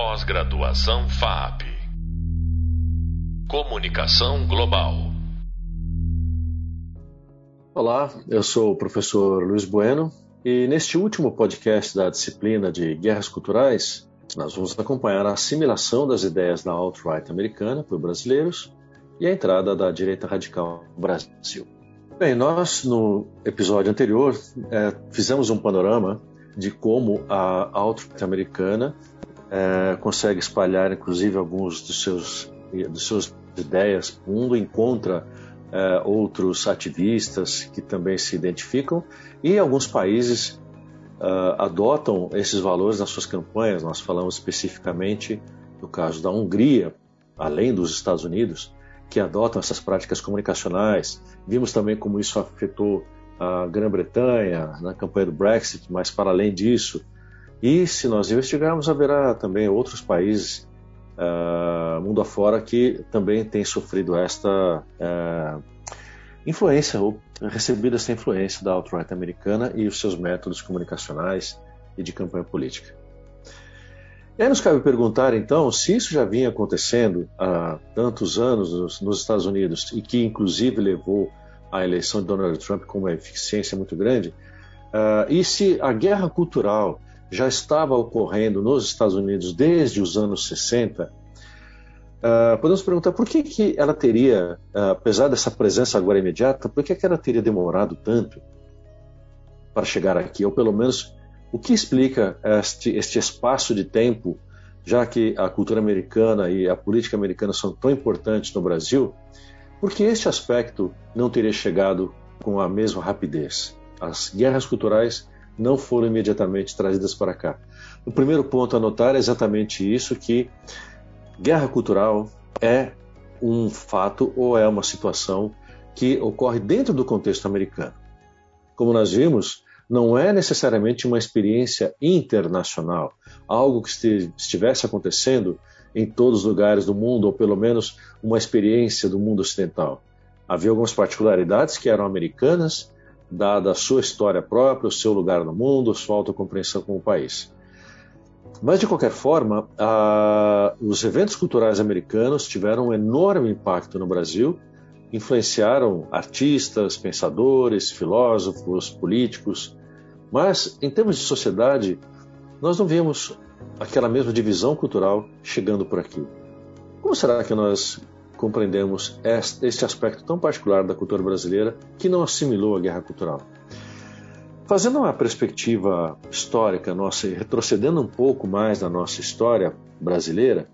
Pós-graduação FAP. Comunicação Global. Olá, eu sou o professor Luiz Bueno e neste último podcast da disciplina de Guerras Culturais, nós vamos acompanhar a assimilação das ideias da alt-right americana por brasileiros e a entrada da direita radical no Brasil. Bem, nós no episódio anterior é, fizemos um panorama de como a alt-right americana é, consegue espalhar, inclusive, alguns dos seus, dos seus ideias no mundo, encontra é, outros ativistas que também se identificam e alguns países é, adotam esses valores nas suas campanhas. Nós falamos especificamente do caso da Hungria, além dos Estados Unidos, que adotam essas práticas comunicacionais. Vimos também como isso afetou a Grã-Bretanha na campanha do Brexit, mas para além disso, e se nós investigarmos, haverá também outros países uh, mundo afora que também têm sofrido esta uh, influência ou recebido essa influência da alt-right americana e os seus métodos comunicacionais e de campanha política. E aí nos cabe perguntar, então, se isso já vinha acontecendo há tantos anos nos, nos Estados Unidos e que, inclusive, levou à eleição de Donald Trump com uma eficiência muito grande, uh, e se a guerra cultural já estava ocorrendo nos Estados Unidos desde os anos 60, uh, ah, podemos perguntar por que, que ela teria, uh, apesar dessa presença agora imediata, por que, que ela teria demorado tanto para chegar aqui? Ou pelo menos o que explica este, este espaço de tempo, já que a cultura americana e a política americana são tão importantes no Brasil, porque este aspecto não teria chegado com a mesma rapidez? As guerras culturais não foram imediatamente trazidas para cá. O primeiro ponto a notar é exatamente isso, que guerra cultural é um fato ou é uma situação que ocorre dentro do contexto americano. Como nós vimos, não é necessariamente uma experiência internacional, algo que estivesse acontecendo em todos os lugares do mundo, ou pelo menos uma experiência do mundo ocidental. Havia algumas particularidades que eram americanas, dada a sua história própria, o seu lugar no mundo, sua autocompreensão como país. Mas, de qualquer forma, a... os eventos culturais americanos tiveram um enorme impacto no Brasil influenciaram artistas, pensadores, filósofos, políticos, mas em termos de sociedade, nós não vimos aquela mesma divisão cultural chegando por aqui. Como será que nós compreendemos este aspecto tão particular da cultura brasileira que não assimilou a guerra cultural? Fazendo uma perspectiva histórica nossa e retrocedendo um pouco mais na nossa história brasileira,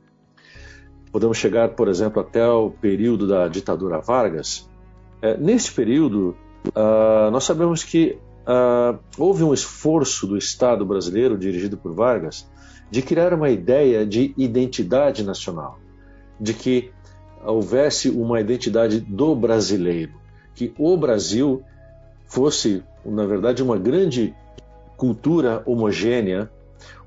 Podemos chegar, por exemplo, até o período da ditadura Vargas. É, neste período, uh, nós sabemos que uh, houve um esforço do Estado brasileiro, dirigido por Vargas, de criar uma ideia de identidade nacional, de que houvesse uma identidade do brasileiro, que o Brasil fosse, na verdade, uma grande cultura homogênea,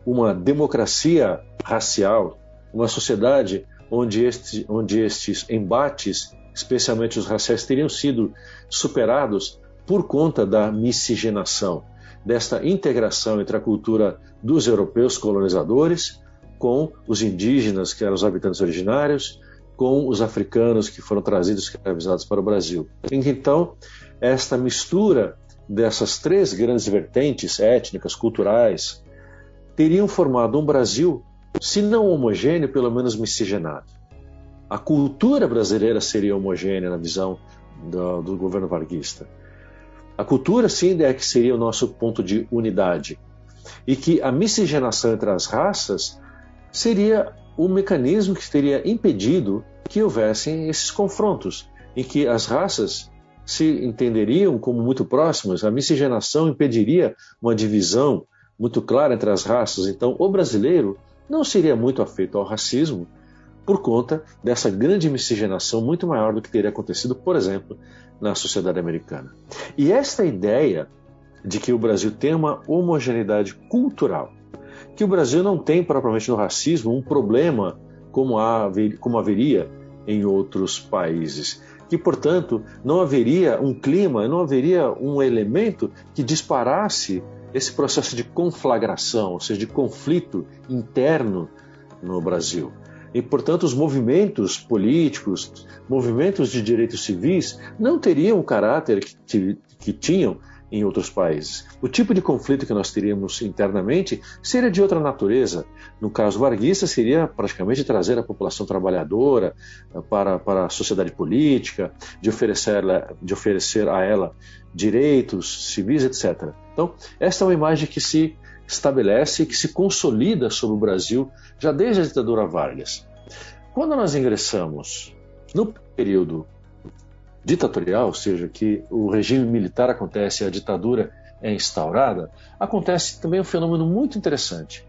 uma democracia racial, uma sociedade onde, este, onde estes embates, especialmente os raciais, teriam sido superados por conta da miscigenação, desta integração entre a cultura dos europeus colonizadores com os indígenas, que eram os habitantes originários, com os africanos que foram trazidos escravizados para o Brasil. Então, esta mistura dessas três grandes vertentes étnicas, culturais, teriam formado um Brasil se não homogêneo, pelo menos miscigenado. A cultura brasileira seria homogênea na visão do, do governo varguista. A cultura, sim, é que seria o nosso ponto de unidade. E que a miscigenação entre as raças seria o mecanismo que teria impedido que houvessem esses confrontos, em que as raças se entenderiam como muito próximas, a miscigenação impediria uma divisão muito clara entre as raças. Então, o brasileiro não seria muito afeito ao racismo por conta dessa grande miscigenação muito maior do que teria acontecido, por exemplo, na sociedade americana. E esta ideia de que o Brasil tem uma homogeneidade cultural, que o Brasil não tem propriamente no racismo um problema como, há, como haveria em outros países, que portanto não haveria um clima, não haveria um elemento que disparasse esse processo de conflagração, ou seja, de conflito interno no Brasil. E, portanto, os movimentos políticos, movimentos de direitos civis, não teriam o caráter que, que tinham em outros países. O tipo de conflito que nós teríamos internamente seria de outra natureza. No caso varguista, seria praticamente trazer a população trabalhadora eh, para, para a sociedade política, de oferecer, de oferecer a ela direitos civis, etc. Então, esta é uma imagem que se estabelece e que se consolida sobre o Brasil já desde a ditadura Vargas. Quando nós ingressamos no período ditatorial, ou seja, que o regime militar acontece e a ditadura é instaurada, acontece também um fenômeno muito interessante.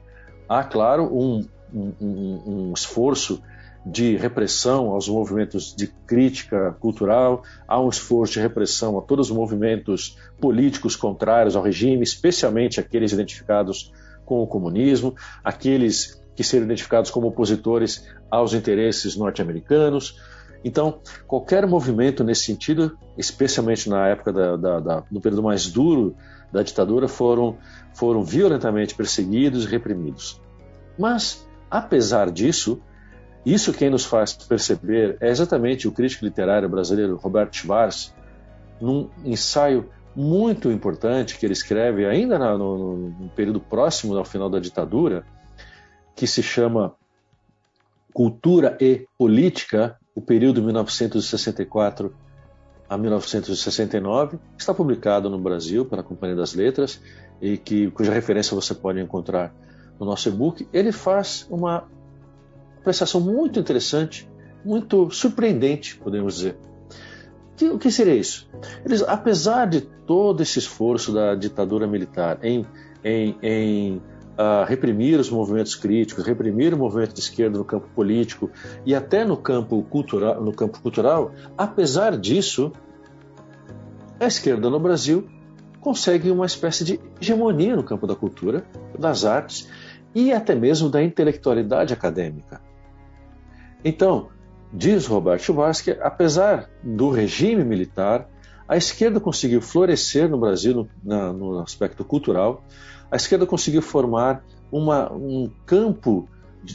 Há, claro, um, um, um, um esforço de repressão aos movimentos de crítica cultural, há um esforço de repressão a todos os movimentos políticos contrários ao regime, especialmente aqueles identificados com o comunismo, aqueles que seriam identificados como opositores aos interesses norte-americanos. Então, qualquer movimento nesse sentido, especialmente na época da, da, da, no período mais duro da ditadura, foram, foram violentamente perseguidos e reprimidos. Mas, apesar disso, isso quem nos faz perceber é exatamente o crítico literário brasileiro Roberto Schwarz, num ensaio muito importante que ele escreve ainda no, no, período próximo ao final da ditadura, que se chama Cultura e Política, o período 1964 a 1969, está publicado no Brasil pela Companhia das Letras e que cuja referência você pode encontrar no nosso e-book. Ele faz uma apreciação muito interessante, muito surpreendente, podemos dizer. Que, o que seria isso? Eles, apesar de todo esse esforço da ditadura militar em, em, em uh, reprimir os movimentos críticos, reprimir o movimento de esquerda no campo político e até no campo cultural, no campo cultural apesar disso, a esquerda no Brasil consegue uma espécie de hegemonia no campo da cultura, das artes e até mesmo da intelectualidade acadêmica. Então, diz Robert Schwarzschild que, apesar do regime militar, a esquerda conseguiu florescer no Brasil no, na, no aspecto cultural, a esquerda conseguiu formar uma, um campo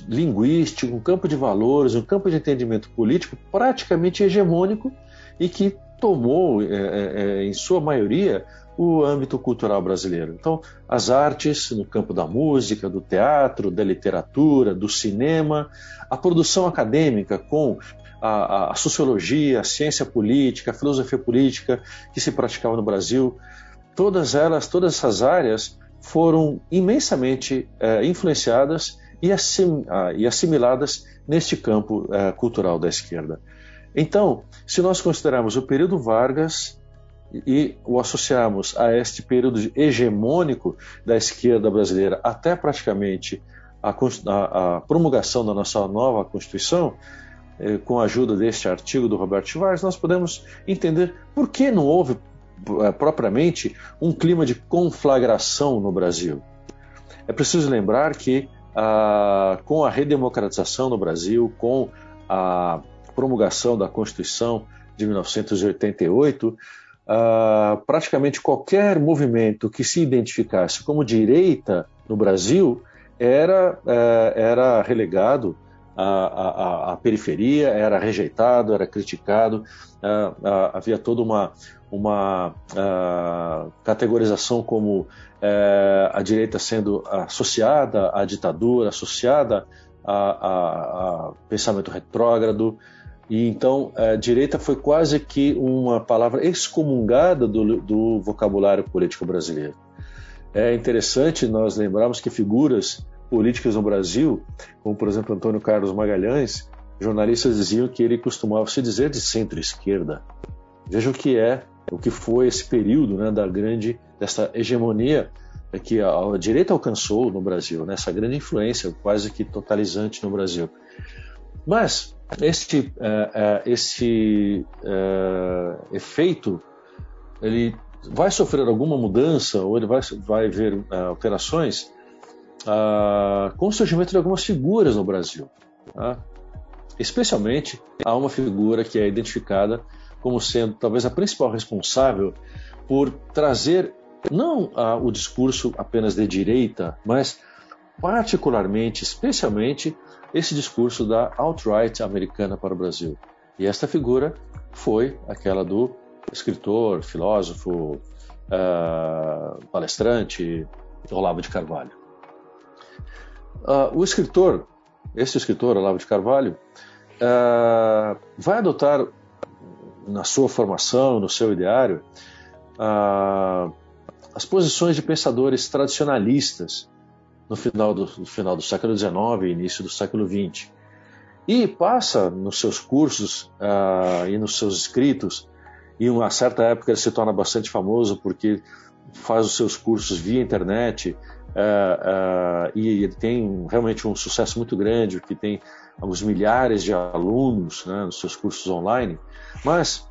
linguístico, um campo de valores, um campo de entendimento político praticamente hegemônico e que tomou, é, é, é em sua maioria, o âmbito cultural brasileiro. Então, as artes no campo da música, do teatro, da literatura, do cinema, a produção acadêmica com a, a, sociologia, a ciência política, a filosofia política que se praticava no Brasil, todas elas, todas essas áreas foram imensamente é, influenciadas e, assim, e, assimiladas neste campo é, cultural da esquerda. Então, se nós considerarmos o período Vargas e o associarmos a este período hegemônico da esquerda brasileira até praticamente a, a, a promulgação da nossa nova Constituição, eh, com a ajuda deste artigo do Roberto Schwarz, nós podemos entender por que não houve propriamente um clima de conflagração no Brasil. É preciso lembrar que ah, com a redemocratização no Brasil, com a promulgação da Constituição de 1988, uh, praticamente qualquer movimento que se identificasse como direita no Brasil era, uh, era relegado à, periferia, era rejeitado, era criticado, uh, havia toda uma, uma categorização como eh, a direita sendo associada à ditadura, associada a, pensamento retrógrado, e então a direita foi quase que uma palavra excomungada do, do vocabulário político brasileiro. É interessante nós lembrarmos que figuras políticas no Brasil, como por exemplo Antônio Carlos Magalhães, jornalistas diziam que ele costumava se dizer de centro-esquerda. Veja o que é, o que foi esse período né, da grande, dessa hegemonia que a, a direita alcançou no Brasil, né, essa grande influência quase que totalizante no Brasil. Mas este, uh, uh, esse uh, efeito ele vai sofrer alguma mudança ou ele vai, vai ver alterações com o surgimento de algumas figuras no Brasil. Tá? Especialmente há uma figura que é identificada como sendo talvez a principal responsável por trazer não o discurso apenas de direita, mas particularmente, especialmente, esse discurso da alt-right americana para o Brasil. E esta figura foi aquela do escritor, filósofo, uh, palestrante Olavo de Carvalho. Uh, o escritor, esse escritor, Olavo de Carvalho, uh, vai adotar na sua formação, no seu ideário, as posições de pensadores tradicionalistas no final do, no final do século XIX e início do século XX. E passa nos seus cursos uh, e nos seus escritos, e uma certa época ele se torna bastante famoso porque faz os seus cursos via internet e ele tem realmente um sucesso muito grande, que tem alguns milhares de alunos né, nos seus cursos online, mas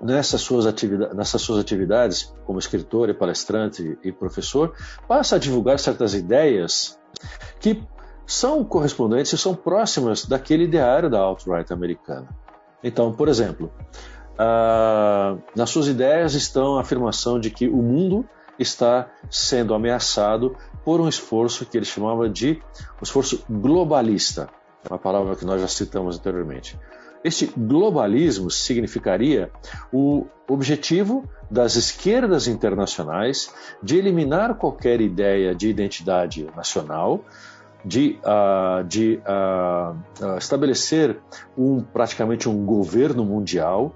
nessas suas, atividades, nessas suas atividades como escritor e palestrante e professor, passa a divulgar certas ideias que são correspondentes e são próximas daquele ideário da alt-right americana. Então, por exemplo, uh, nas suas ideias estão a afirmação de que o mundo está sendo ameaçado por um esforço que ele chamava de um esforço globalista, uma palavra que nós já citamos anteriormente. Este globalismo significaria o objetivo das esquerdas internacionais de eliminar qualquer ideia de identidade nacional, de, uh, de uh, uh, estabelecer um, praticamente um governo mundial,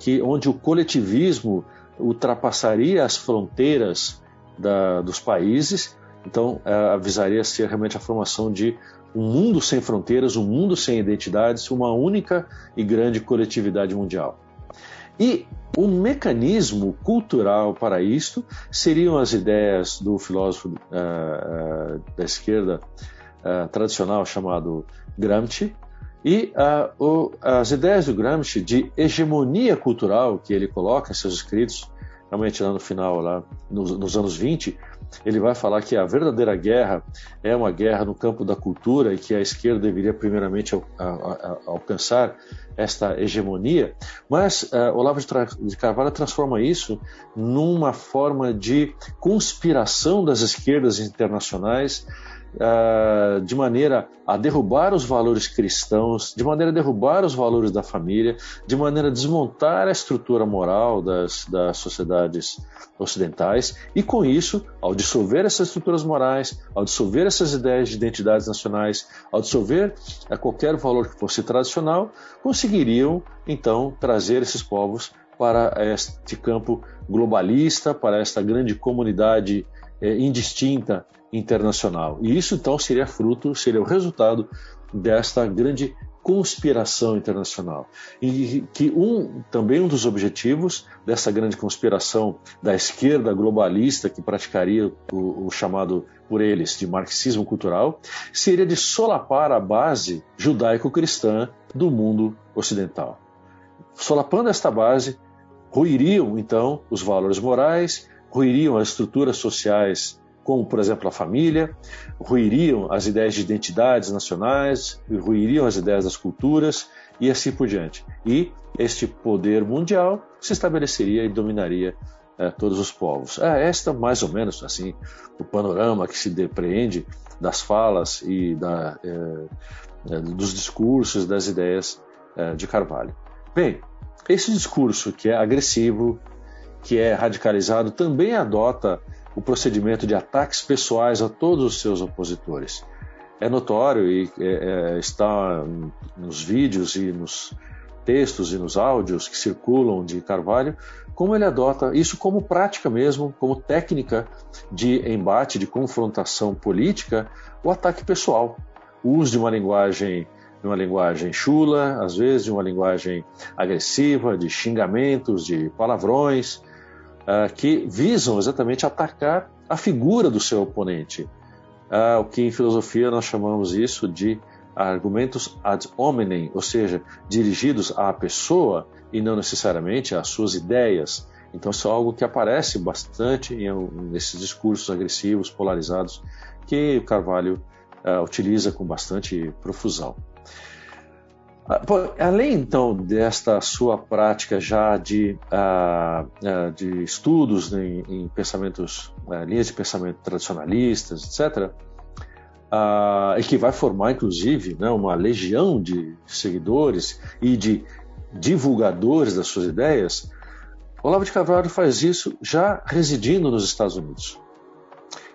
que, onde o coletivismo ultrapassaria as fronteiras da, dos países, então avisaria ser realmente a formação de um mundo sem fronteiras, um mundo sem identidades, uma única e grande coletividade mundial. E o mecanismo cultural para isto seriam as ideias do filósofo uh, da esquerda uh, tradicional chamado Gramsci e o, as ideias do Gramsci de hegemonia cultural que ele coloca em seus escritos, realmente lá no final, lá nos, nos anos 20, ele vai falar que a verdadeira guerra é uma guerra no campo da cultura e que a esquerda deveria primeiramente al, a, a, alcançar esta hegemonia, mas uh, Olavo de Carvalho transforma isso numa forma de conspiração das esquerdas internacionais uh, de maneira a derrubar os valores cristãos, de maneira a derrubar os valores da família, de maneira a desmontar a estrutura moral das, das sociedades ocidentais e, com isso, ao dissolver essas estruturas morais, ao dissolver essas ideias de identidades nacionais, ao dissolver a qualquer valor que fosse tradicional, conseguiriam então trazer esses povos para este campo globalista, para esta grande comunidade eh, indistinta internacional. E isso então seria fruto, seria o resultado desta grande conspiração internacional. E que um, também um dos objetivos dessa grande conspiração da esquerda globalista que praticaria o, o, chamado por eles de marxismo cultural seria de solapar a base judaico-cristã do mundo ocidental. Solapando esta base, ruiriam então os valores morais, ruiriam as estruturas sociais como, por exemplo, a família, ruiriam as ideias de identidades nacionais, ruiriam as ideias das culturas e assim por diante. E este poder mundial se estabeleceria e dominaria é, todos os povos. É esta, mais ou menos, assim, o panorama que se depreende das falas e da, é, é, dos discursos, das ideias de Carvalho. Bem, esse discurso que é agressivo, que é radicalizado, também adota o procedimento de ataques pessoais a todos os seus opositores. É notório e é, é, está nos vídeos e nos textos e nos áudios que circulam de Carvalho, como ele adota isso como prática mesmo, como técnica de embate, de confrontação política, o ataque pessoal. O uso de uma linguagem de uma linguagem chula, às vezes de uma linguagem agressiva, de xingamentos, de palavrões, uh, que visam exatamente atacar a figura do seu oponente. Uh, o que em filosofia nós chamamos isso de argumentos ad hominem, ou seja, dirigidos à pessoa e não necessariamente às suas ideias. Então, isso é algo que aparece bastante em, nesses discursos agressivos, polarizados, que o Carvalho uh, utiliza com bastante profusão. Ah, além então desta sua prática já de, uh, de estudos em, em pensamentos, uh, linhas de pensamento tradicionalistas, etc., uh, e que vai formar, inclusive, né, uma legião de seguidores e de divulgadores das suas ideias, Olavo de Carvalho faz isso já residindo nos Estados Unidos.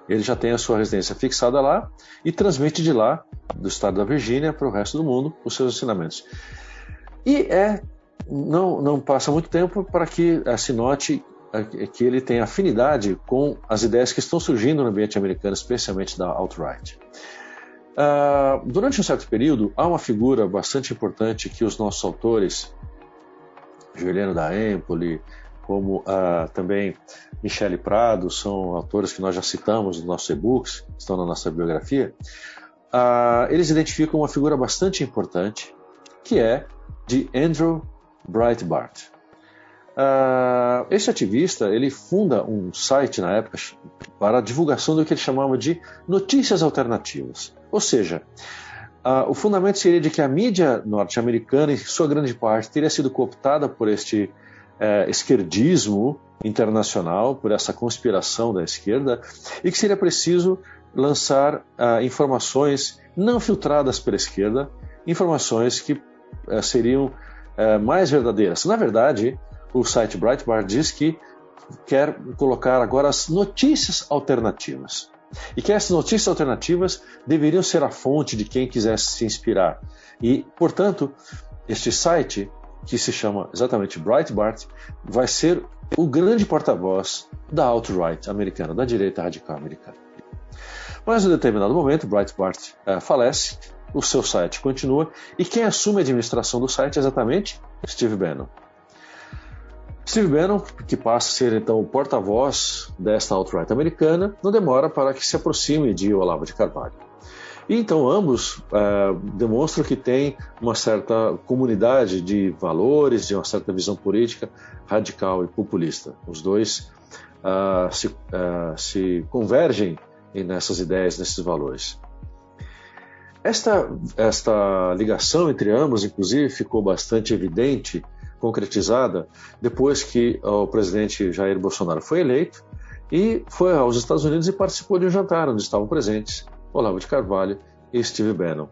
Ele já tem a sua residência fixada lá e transmite de lá, do estado da Virgínia, para o resto do mundo, os seus ensinamentos. E é não, não passa muito tempo para que se note que ele tem afinidade com as ideias que estão surgindo no ambiente americano, especialmente da alt-right. Uh, durante um certo período, há uma figura bastante importante que os nossos autores, Juliano da Empoli, como uh, também Michele Prado, são autores que nós já citamos nos nossos e-books, estão na nossa biografia, uh, eles identificam uma figura bastante importante, que é de Andrew Breitbart. Uh, esse ativista ele funda um site na época para a divulgação do que ele chamava de notícias alternativas. Ou seja, uh, o fundamento seria de que a mídia norte-americana, em sua grande parte, teria sido cooptada por este uh, esquerdismo internacional, por essa conspiração da esquerda, e que seria preciso lançar ah, informações não filtradas pela esquerda, informações que seriam é, mais verdadeiras. Na verdade, o site Breitbart diz que quer colocar agora as notícias alternativas. E que essas notícias alternativas deveriam ser a fonte de quem quisesse se inspirar. E, portanto, este site, que se chama exatamente Breitbart, vai ser o grande porta-voz da alt-right americana, da direita radical americana. Mas em um determinado momento, Breitbart uh, falece o seu site continua e quem assume a administração do site é exatamente Steve Bannon. Steve Bannon, que passa a ser então o porta-voz desta alt-right americana, não demora para que se aproxime de Olavo de Carvalho. E então ambos é, demonstram que têm uma certa comunidade de valores, de uma certa visão política radical e populista. Os dois uh, se, uh, se convergem nessas ideias, nesses valores. Esta, esta ligação entre ambos, inclusive, ficou bastante evidente, concretizada, depois que o presidente Jair Bolsonaro foi eleito e foi aos Estados Unidos e participou de um jantar onde estavam presentes Olavo de Carvalho e Steve Bannon.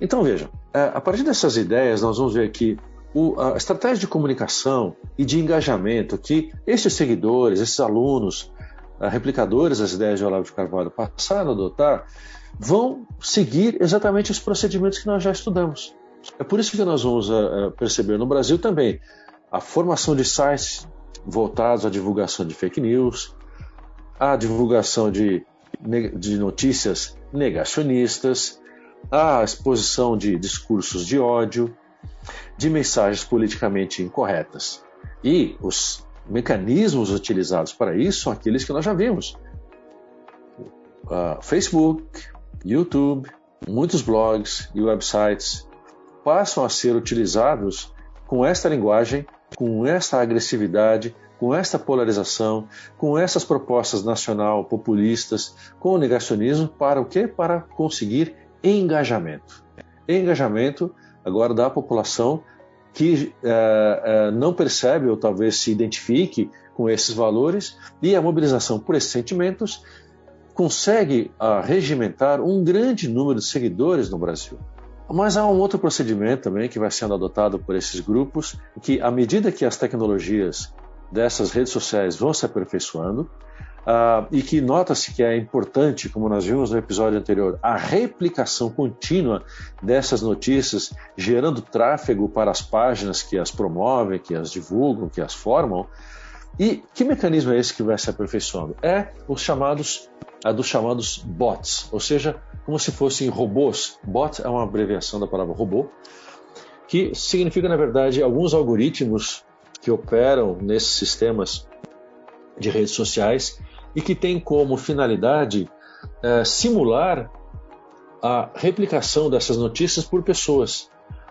Então vejam, é, a partir dessas ideias, nós vamos ver que a estratégia de comunicação e de engajamento que esses seguidores, esses alunos, replicadores das ideias de Olavo de Carvalho passaram a adotar, vão seguir exatamente os procedimentos que nós já estudamos. É por isso que nós vamos uh, perceber no Brasil também a formação de sites voltados à divulgação de fake news, à divulgação de, de notícias negacionistas, à exposição de discursos de ódio, de mensagens politicamente incorretas. E os mecanismos utilizados para isso são aqueles que nós já vimos. Uh, Facebook, YouTube, muitos blogs e websites passam a ser utilizados com esta linguagem, com esta agressividade, com esta polarização, com essas propostas nacional populistas, com o negacionismo, para o quê? Para conseguir engajamento. Engajamento agora da população que é, é, não percebe ou talvez se identifique com esses valores e a mobilização por esses sentimentos consegue uh, regimentar um grande número de seguidores no Brasil. Mas há um outro procedimento também que vai sendo adotado por esses grupos, que à medida que as tecnologias dessas redes sociais vão se aperfeiçoando, uh, e que nota-se que é importante, como nós vimos no episódio anterior, a replicação contínua dessas notícias, gerando tráfego para as páginas que as promovem, que as divulgam, que as formam. E que mecanismo é esse que vai se aperfeiçoando? É os chamados a dos chamados bots, ou seja, como se fossem robôs. Bot é uma abreviação da palavra robô, que significa, na verdade, alguns algoritmos que operam nesses sistemas de redes sociais e que têm como finalidade é, simular a replicação dessas notícias por pessoas.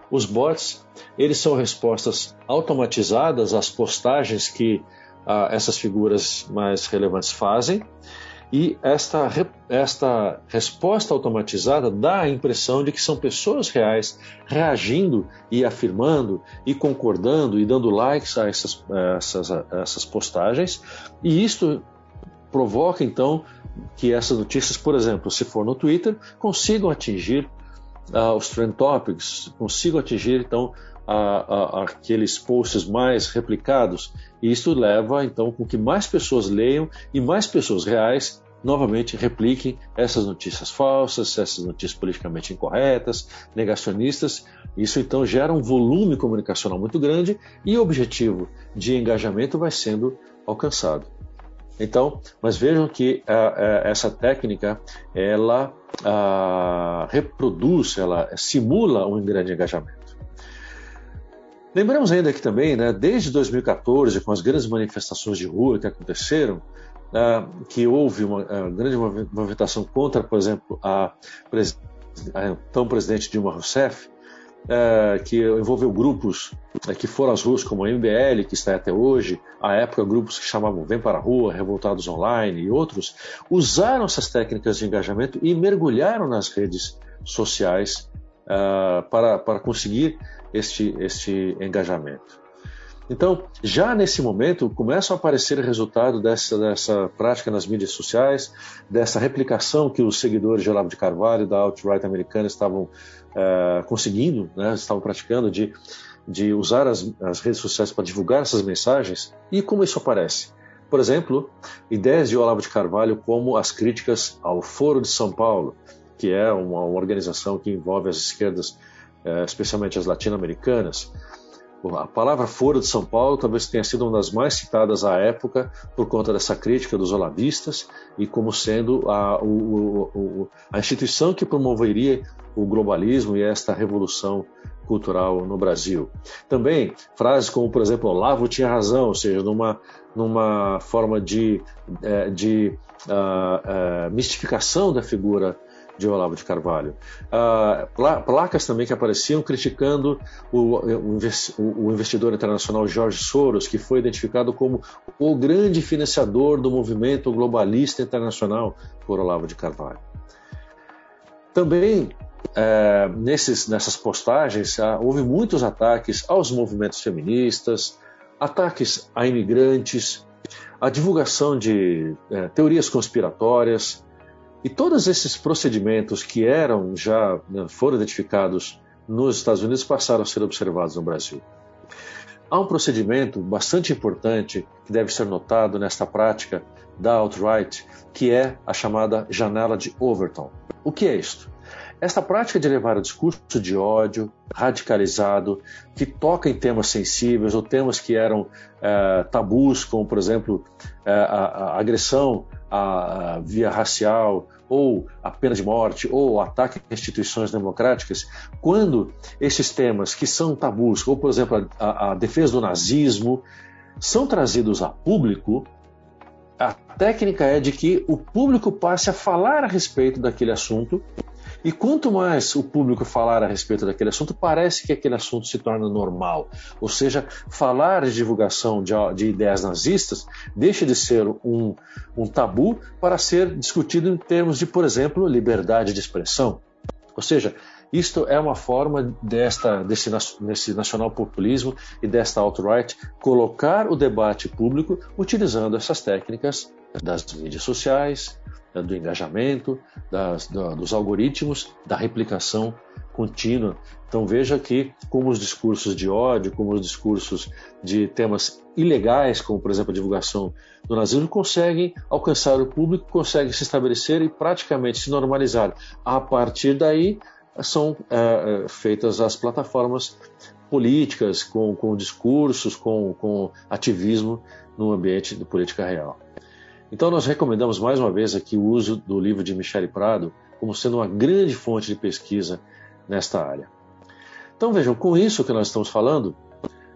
Os bots, eles são respostas automatizadas às postagens que ah, essas figuras mais relevantes fazem e esta, esta resposta automatizada dá a impressão de que são pessoas reais reagindo e afirmando e concordando e dando likes a essas, essas, essas postagens, e isto provoca então que essas notícias, por exemplo, se for no Twitter, consigam atingir uh, os trend topics, consigam atingir então a, a, aqueles posts mais replicados, e isso leva então com que mais pessoas leiam e mais pessoas reais novamente repliquem essas notícias falsas, essas notícias politicamente incorretas, negacionistas. Isso então gera um volume comunicacional muito grande e o objetivo de engajamento vai sendo alcançado. Então, mas vejam que uh, essa técnica ela uh, reproduz, ela simula um grande engajamento. Lembramos ainda que também, né, desde 2014, com as grandes manifestações de rua que aconteceram, uh, que houve uma grande movimentação contra, por exemplo, a, a então presidente Dilma Rousseff, uh, que envolveu grupos que foram às ruas como a MBL, que está até hoje, à época grupos que chamavam Vem para a Rua, Revoltados Online e outros, usaram essas técnicas de engajamento e mergulharam nas redes sociais para, para conseguir este, este engajamento. Então, já nesse momento, começam a aparecer resultado dessa, dessa prática nas mídias sociais, dessa replicação que os seguidores de Olavo de Carvalho, da alt-right americana, estavam uh, conseguindo, né, estavam praticando, de, de usar as, as redes sociais para divulgar essas mensagens. E como isso aparece? Por exemplo, ideias de Olavo de Carvalho como as críticas ao Foro de São Paulo, que é uma, uma organização que envolve as esquerdas é, especialmente as latino-americanas. A palavra Foro de São Paulo talvez tenha sido uma das mais citadas à época por conta dessa crítica dos olavistas e como sendo a, o, o, a instituição que promoveria o globalismo e esta revolução cultural no Brasil. Também frases como, por exemplo, Olavo tinha razão, ou seja, numa, numa forma de, é, de uh, uh, mistificação da figura de Olavo de Carvalho. Ah, placas também que apareciam criticando o, o, investidor internacional Jorge Soros, que foi identificado como o grande financiador do movimento globalista internacional por Olavo de Carvalho. Também é, nesses, nessas postagens ah, houve muitos ataques aos movimentos feministas, ataques a imigrantes, a divulgação de é, teorias conspiratórias, e todos esses procedimentos que eram já né, foram identificados nos Estados Unidos passaram a ser observados no Brasil. Há um procedimento bastante importante que deve ser notado nesta prática da alt-right, que é a chamada janela de Overton. O que é isto? Esta prática de levar o discurso de ódio radicalizado, que toca em temas sensíveis ou temas que eram é, tabus, como, por exemplo, é, a, a, agressão a, a via racial ou a pena de morte, ou ataque a instituições democráticas, quando esses temas que são tabus, ou por exemplo a, a defesa do nazismo, são trazidos a público, a técnica é de que o público passe a falar a respeito daquele assunto e quanto mais o público falar a respeito daquele assunto, parece que aquele assunto se torna normal. Ou seja, falar de divulgação de, de ideias nazistas deixa de ser um, um tabu para ser discutido em termos de, por exemplo, liberdade de expressão. Ou seja, isto é uma forma desta, desse, desse nacional populismo e desta alt-right colocar o debate público utilizando essas técnicas das mídias sociais, do engajamento, das, dos algoritmos, da replicação contínua. Então veja que como os discursos de ódio, como os discursos de temas ilegais, como por exemplo a divulgação do nazismo, conseguem alcançar o público, conseguem se estabelecer e praticamente se normalizar. A partir daí são é, é feitas as plataformas políticas com, com discursos, com, com ativismo no ambiente de política real. Então, nós recomendamos mais uma vez aqui o uso do livro de Michele Prado como sendo uma grande fonte de pesquisa nesta área. Então, vejam, com isso que nós estamos falando,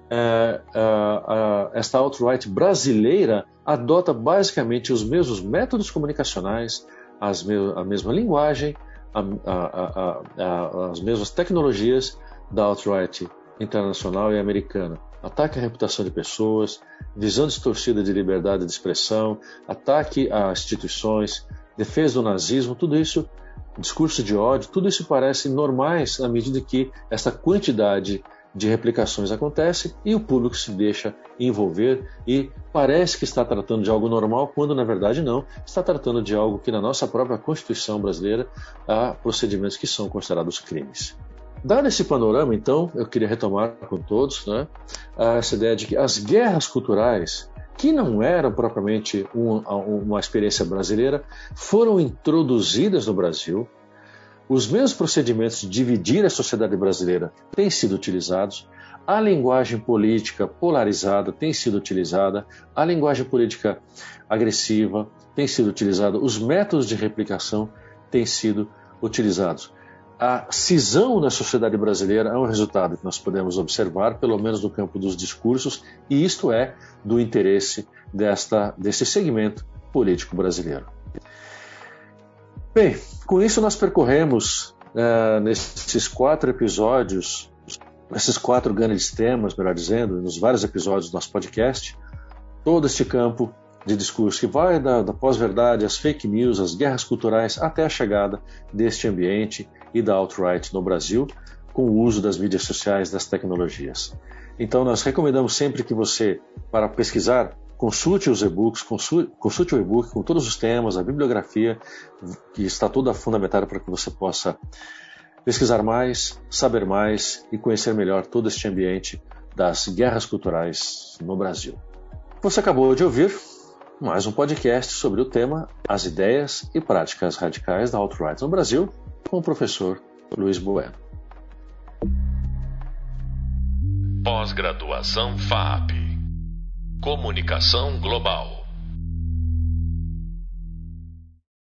é, é, é, esta alt-right brasileira adota basicamente os mesmos métodos comunicacionais, me a mesma linguagem, a, a, as mesmas tecnologias da alt-right internacional e americana ataque à reputação de pessoas, visão distorcida de liberdade de expressão, ataque a instituições, defesa do nazismo, tudo isso, discurso de ódio, tudo isso parece normais à medida que essa quantidade de replicações acontece e o público se deixa envolver e parece que está tratando de algo normal, quando na verdade não, está tratando de algo que na nossa própria Constituição brasileira há procedimentos que são considerados crimes. Dado esse panorama, então, eu queria retomar com todos né, essa ideia de que as guerras culturais, que não eram propriamente uma, uma experiência brasileira, foram introduzidas no Brasil. Os mesmos procedimentos de dividir a sociedade brasileira têm sido utilizados, a linguagem política polarizada tem sido utilizada, a linguagem política agressiva tem sido utilizada, os métodos de replicação têm sido utilizados. A cisão na sociedade brasileira é um resultado que nós podemos observar, pelo menos no campo dos discursos, e isto é do interesse desta, desse segmento político brasileiro. Bem, com isso nós percorremos uh, nesses quatro episódios, esses quatro grandes temas, melhor dizendo, nos vários episódios do nosso podcast, todo este campo de discurso que vai da, da pós-verdade, as fake news, as guerras culturais, até a chegada deste ambiente e da alt-right no Brasil, com o uso das mídias sociais, das tecnologias. Então, nós recomendamos sempre que você, para pesquisar, Consulte os e-books, consulte, o e-book com todos os temas, a bibliografia, que está toda fundamentada para que você possa pesquisar mais, saber mais e conhecer melhor todo este ambiente das guerras culturais no Brasil. Você acabou de ouvir mais um podcast sobre o tema As ideias e práticas radicais da alt-right no Brasil, com o professor Luiz Bueno. Pós-graduação FAP Comunicação Global.